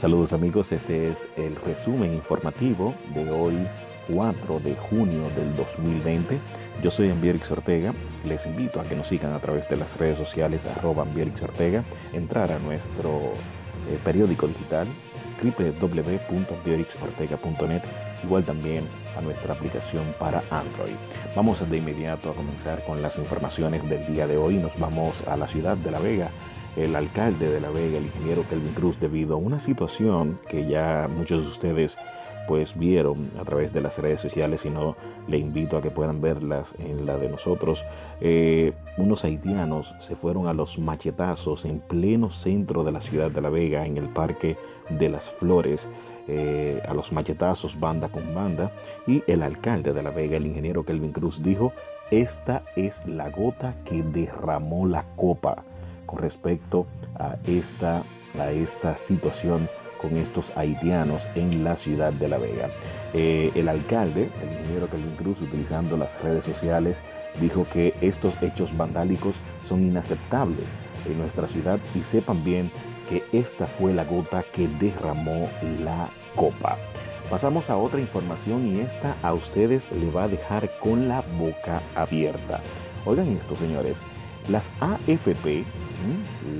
Saludos amigos, este es el resumen informativo de hoy 4 de junio del 2020. Yo soy Ambierix Ortega, les invito a que nos sigan a través de las redes sociales arroba Ortega, entrar a nuestro eh, periódico digital www.ambierixortega.net, igual también a nuestra aplicación para Android. Vamos de inmediato a comenzar con las informaciones del día de hoy. Nos vamos a la ciudad de La Vega el alcalde de La Vega, el ingeniero Kelvin Cruz, debido a una situación que ya muchos de ustedes pues vieron a través de las redes sociales y no le invito a que puedan verlas en la de nosotros. Eh, unos haitianos se fueron a los machetazos en pleno centro de la ciudad de La Vega, en el Parque de las Flores. Eh, a los machetazos banda con banda y el alcalde de La Vega, el ingeniero Kelvin Cruz, dijo, esta es la gota que derramó la copa con respecto a esta, a esta situación con estos haitianos en la ciudad de La Vega. Eh, el alcalde, el ingeniero Calvin Cruz, utilizando las redes sociales, dijo que estos hechos vandálicos son inaceptables en nuestra ciudad y sepan bien que esta fue la gota que derramó la copa. Pasamos a otra información y esta a ustedes le va a dejar con la boca abierta. Oigan esto, señores. Las AFP,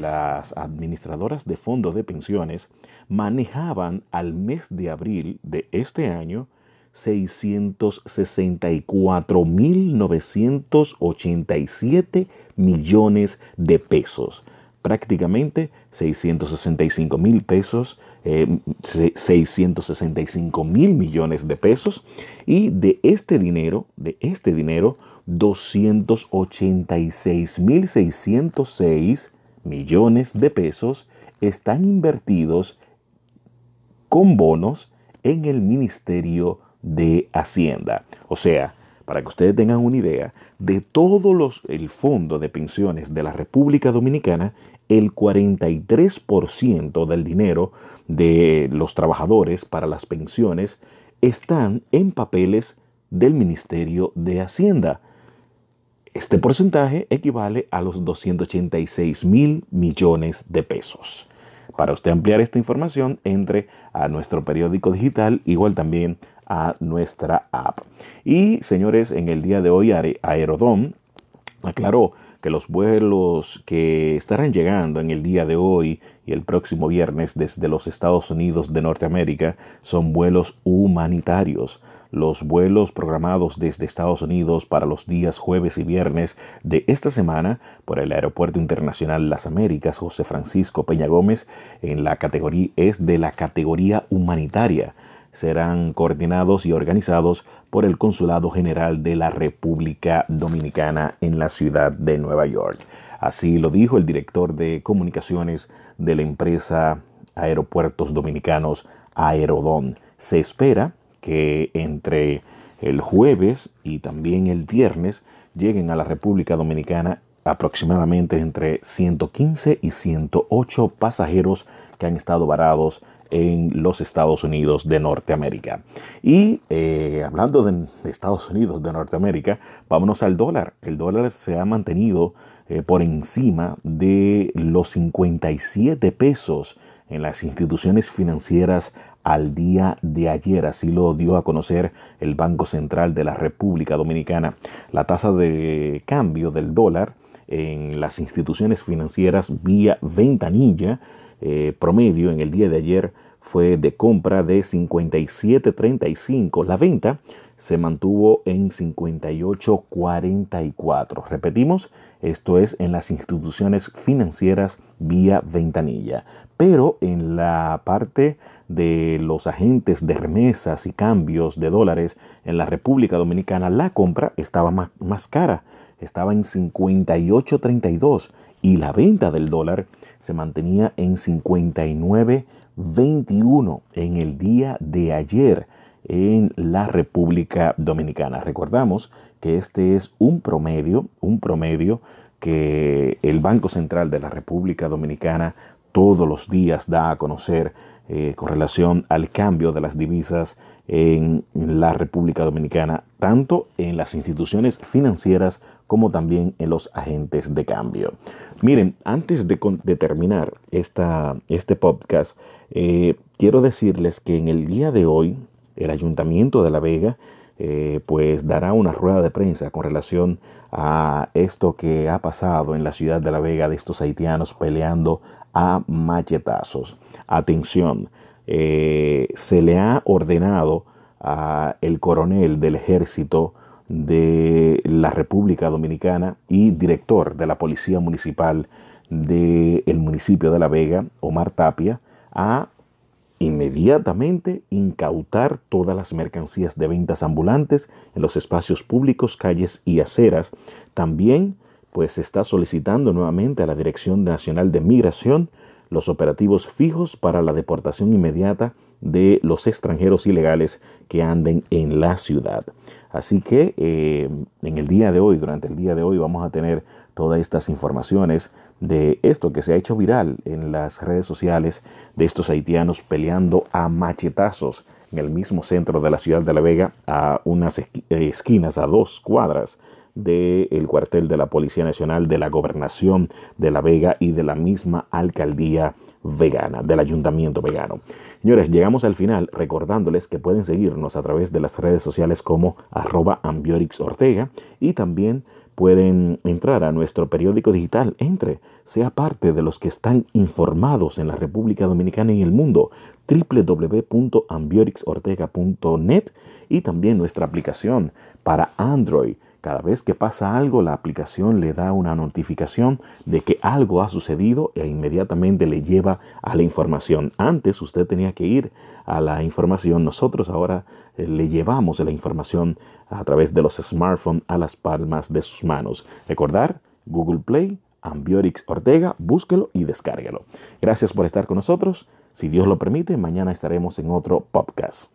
las administradoras de fondos de pensiones, manejaban al mes de abril de este año 664.987 millones de pesos. Prácticamente 665 mil pesos, 665 eh, mil millones de pesos. Y de este dinero, de este dinero, 286.606 millones de pesos están invertidos con bonos en el Ministerio de Hacienda. O sea, para que ustedes tengan una idea, de todo los, el fondo de pensiones de la República Dominicana, el 43% del dinero de los trabajadores para las pensiones están en papeles del Ministerio de Hacienda. Este porcentaje equivale a los 286 mil millones de pesos. Para usted ampliar esta información, entre a nuestro periódico digital, igual también a nuestra app. Y señores, en el día de hoy Aerodón aclaró que los vuelos que estarán llegando en el día de hoy y el próximo viernes desde los Estados Unidos de Norteamérica son vuelos humanitarios los vuelos programados desde Estados Unidos para los días jueves y viernes de esta semana por el Aeropuerto Internacional Las Américas José Francisco Peña Gómez en la categoría es de la categoría humanitaria. Serán coordinados y organizados por el Consulado General de la República Dominicana en la ciudad de Nueva York. Así lo dijo el director de comunicaciones de la empresa Aeropuertos Dominicanos Aerodón. Se espera que entre el jueves y también el viernes lleguen a la República Dominicana aproximadamente entre 115 y 108 pasajeros que han estado varados en los Estados Unidos de Norteamérica. Y eh, hablando de Estados Unidos de Norteamérica, vámonos al dólar. El dólar se ha mantenido eh, por encima de los 57 pesos en las instituciones financieras al día de ayer. Así lo dio a conocer el Banco Central de la República Dominicana. La tasa de cambio del dólar en las instituciones financieras vía ventanilla eh, promedio en el día de ayer fue de compra de 57.35. La venta se mantuvo en 58.44. Repetimos, esto es en las instituciones financieras vía ventanilla. Pero en la parte de los agentes de remesas y cambios de dólares en la República Dominicana, la compra estaba más, más cara, estaba en 58.32 y la venta del dólar se mantenía en 59.21 en el día de ayer en la República Dominicana. Recordamos que este es un promedio, un promedio que el Banco Central de la República Dominicana todos los días da a conocer eh, con relación al cambio de las divisas en la República Dominicana, tanto en las instituciones financieras como también en los agentes de cambio. Miren, antes de, terminar esta, este podcast, eh, quiero decirles que en el día de hoy el Ayuntamiento de La Vega eh, pues dará una rueda de prensa con relación a esto que ha pasado en la ciudad de La Vega de estos haitianos peleando a machetazos. Atención, eh, se le ha ordenado a el coronel del ejército de la República Dominicana y director de la Policía Municipal del municipio de La Vega, Omar Tapia, a inmediatamente incautar todas las mercancías de ventas ambulantes en los espacios públicos, calles y aceras. También pues se está solicitando nuevamente a la Dirección Nacional de Migración los operativos fijos para la deportación inmediata de los extranjeros ilegales que anden en la ciudad. Así que eh, en el día de hoy, durante el día de hoy, vamos a tener todas estas informaciones de esto que se ha hecho viral en las redes sociales de estos haitianos peleando a machetazos en el mismo centro de la ciudad de La Vega, a unas esquinas, a dos cuadras del cuartel de la Policía Nacional, de la Gobernación de La Vega y de la misma alcaldía vegana, del ayuntamiento vegano. Señores, llegamos al final recordándoles que pueden seguirnos a través de las redes sociales como arroba Ortega y también pueden entrar a nuestro periódico digital. Entre, sea parte de los que están informados en la República Dominicana y el mundo www.ambiorixortega.net y también nuestra aplicación para Android cada vez que pasa algo, la aplicación le da una notificación de que algo ha sucedido e inmediatamente le lleva a la información. Antes usted tenía que ir a la información, nosotros ahora eh, le llevamos la información a través de los smartphones a las palmas de sus manos. Recordar, Google Play, Ambiorix Ortega, búsquelo y descárguelo. Gracias por estar con nosotros. Si Dios lo permite, mañana estaremos en otro podcast.